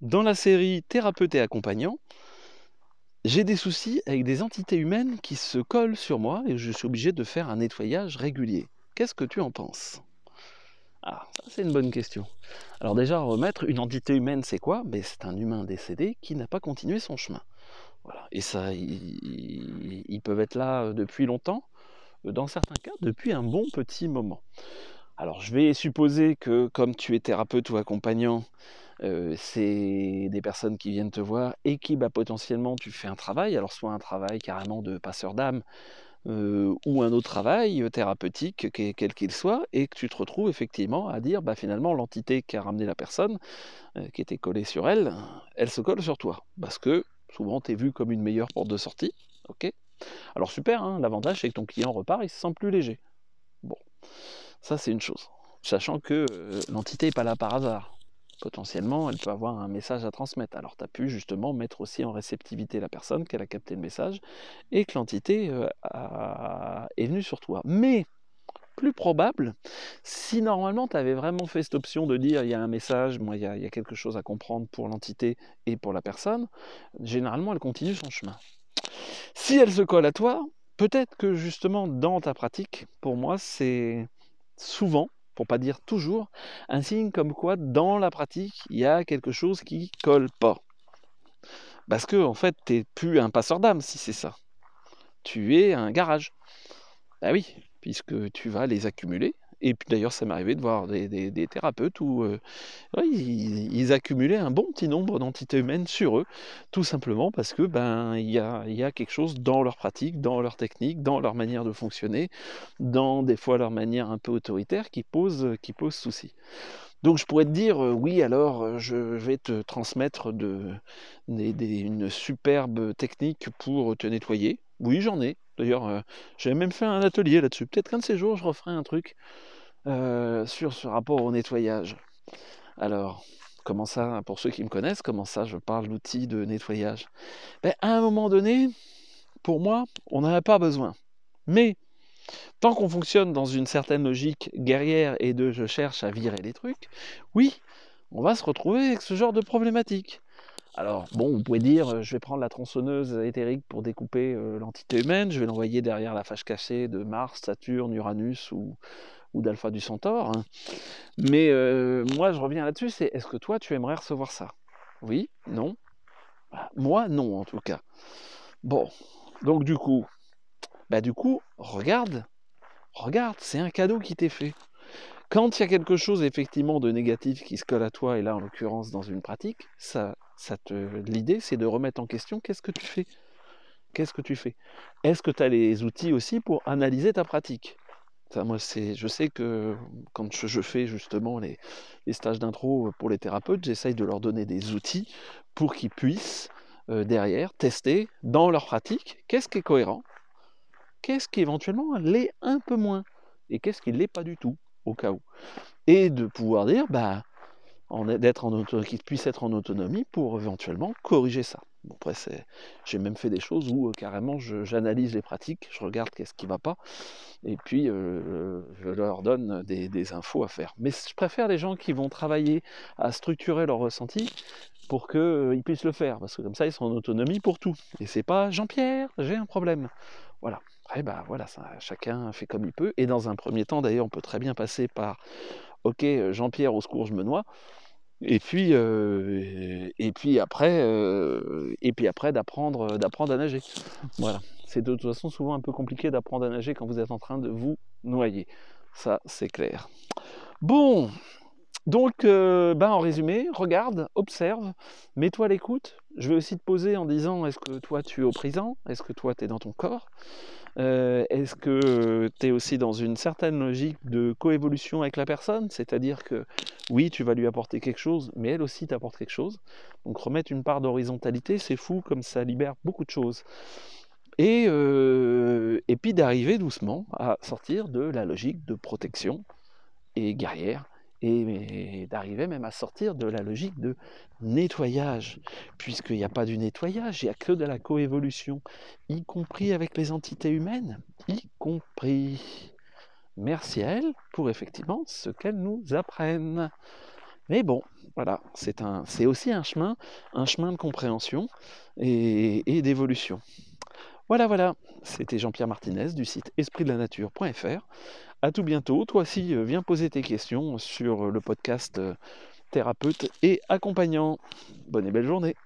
Dans la série Thérapeute et accompagnant, j'ai des soucis avec des entités humaines qui se collent sur moi et je suis obligé de faire un nettoyage régulier. Qu'est-ce que tu en penses? Ah, ça c'est une bonne question. Alors déjà, remettre une entité humaine, c'est quoi? Ben, C'est un humain décédé qui n'a pas continué son chemin. Voilà. Et ça, ils, ils peuvent être là depuis longtemps, dans certains cas, depuis un bon petit moment. Alors je vais supposer que comme tu es thérapeute ou accompagnant, c'est des personnes qui viennent te voir et qui bah, potentiellement tu fais un travail, alors soit un travail carrément de passeur d'âme ou un autre travail thérapeutique, quel qu'il soit, et que tu te retrouves effectivement à dire bah, finalement l'entité qui a ramené la personne, qui était collée sur elle, elle se colle sur toi. Parce que souvent tu es vu comme une meilleure porte de sortie. ok? Alors super, hein, l'avantage c'est que ton client repart, il se sent plus léger. Bon, ça c'est une chose. Sachant que l'entité n'est pas là par hasard potentiellement, elle peut avoir un message à transmettre. Alors tu as pu justement mettre aussi en réceptivité la personne, qu'elle a capté le message, et que l'entité euh, est venue sur toi. Mais, plus probable, si normalement tu avais vraiment fait cette option de dire il y a un message, moi il y, a, quelque chose à comprendre pour l'entité et pour la personne, généralement elle continue son chemin. Si elle se colle à toi, peut-être que justement dans ta pratique, pour moi c'est souvent pour pas dire toujours, un signe comme quoi dans la pratique, il y a quelque chose qui colle pas. Parce que en fait, tu n'es plus un passeur d'âme si c'est ça. Tu es un garage. Ah oui, puisque tu vas les accumuler et puis d'ailleurs, ça m'est arrivé de voir des, thérapeutes où euh, ils, accumulaient un bon petit nombre d'entités humaines sur eux, tout simplement parce que ben il y a, quelque chose dans leur pratique, dans leur technique, dans leur manière de fonctionner, dans des fois leur manière un peu autoritaire qui pose, qui pose souci. Donc je pourrais te dire, euh, oui, alors euh, je vais te transmettre une superbe technique pour te nettoyer. Oui, j'en ai. D'ailleurs, j'avais même fait un atelier là-dessus. Peut-être qu'un de ces jours, je referai un truc sur ce rapport au nettoyage. Alors, comment ça, pour ceux qui me connaissent, comment ça je parle d'outils de nettoyage? Ben, À un moment donné, pour moi, on n'en a pas besoin. Mais tant qu'on fonctionne dans une certaine logique guerrière et de je cherche à virer les trucs, oui, on va se retrouver avec ce genre de problématique. Alors, bon, vous pouvez dire, je vais prendre la tronçonneuse éthérique pour découper l'entité humaine, je vais l'envoyer derrière la fâche cachée de Mars, Saturne, Uranus ou, ou d'Alpha du Centaure. Hein. Mais euh, moi, je reviens là-dessus, c'est est-ce que toi, tu aimerais recevoir ça? Oui Non? Bah, Moi, non, en tout cas. Bon, donc du coup, bah du coup, regarde, regarde, c'est un cadeau qui t'est fait. Quand il y a quelque chose effectivement de négatif qui se colle à toi, et là en l'occurrence dans une pratique, ça, ça l'idée c'est de remettre en question qu'est-ce que tu fais? Est-ce que tu as les outils aussi pour analyser ta pratique? Moi, c'est, je sais que quand je, fais justement les, stages d'intro pour les thérapeutes, j'essaye de leur donner des outils pour qu'ils puissent derrière tester dans leur pratique qu'est-ce qui est cohérent, qu'est-ce qui éventuellement l'est un peu moins, et qu'est-ce qui ne l'est pas du tout, au cas où. Et de pouvoir dire, bah, d'être en qu'ils puissent être en autonomie pour éventuellement corriger ça. Bon, après, j'ai même fait des choses où carrément j'analyse les pratiques, je regarde qu'est-ce qui ne va pas, et puis je leur donne des, infos à faire. Mais je préfère les gens qui vont travailler à structurer leur ressenti pour qu'ils puissent le faire, parce que comme ça ils sont en autonomie pour tout. Et c'est pas Jean-Pierre, j'ai un problème. Voilà. Après, bah voilà, ça, chacun fait comme il peut. Et dans un premier temps, d'ailleurs, on peut très bien passer par Ok, Jean-Pierre, au secours, je me noie. Et puis, et puis après, et puis après d'apprendre, d'apprendre à nager. Voilà. C'est de toute façon souvent un peu compliqué d'apprendre à nager quand vous êtes en train de vous noyer. Ça, c'est clair. Bon, donc, ben en résumé, regarde, observe, mets-toi à l'écoute. Je vais aussi te poser en disant est-ce que toi tu es au présent? Est-ce que toi tu es dans ton corps? Euh, est-ce que tu es aussi dans une certaine logique de coévolution avec la personne? C'est-à-dire que oui, tu vas lui apporter quelque chose, mais elle aussi t'apporte quelque chose. Donc remettre une part d'horizontalité, c'est fou, comme ça libère beaucoup de choses. Et, euh, et puis d'arriver doucement à sortir de la logique de protection et guerrière et d'arriver même à sortir de la logique de nettoyage, puisqu'il n'y a pas du nettoyage, il n'y a que de la coévolution, y compris avec les entités humaines, y compris. Merci à elles pour effectivement ce qu'elles nous apprennent. Mais bon, voilà, c'est aussi un chemin, un chemin de compréhension et d'évolution. Voilà, voilà, c'était Jean-Pierre Martinez du site espritdelanature.fr. À tout bientôt. Toi aussi, euh, viens poser tes questions sur le podcast euh, thérapeute et accompagnant. Bonne et belle journée.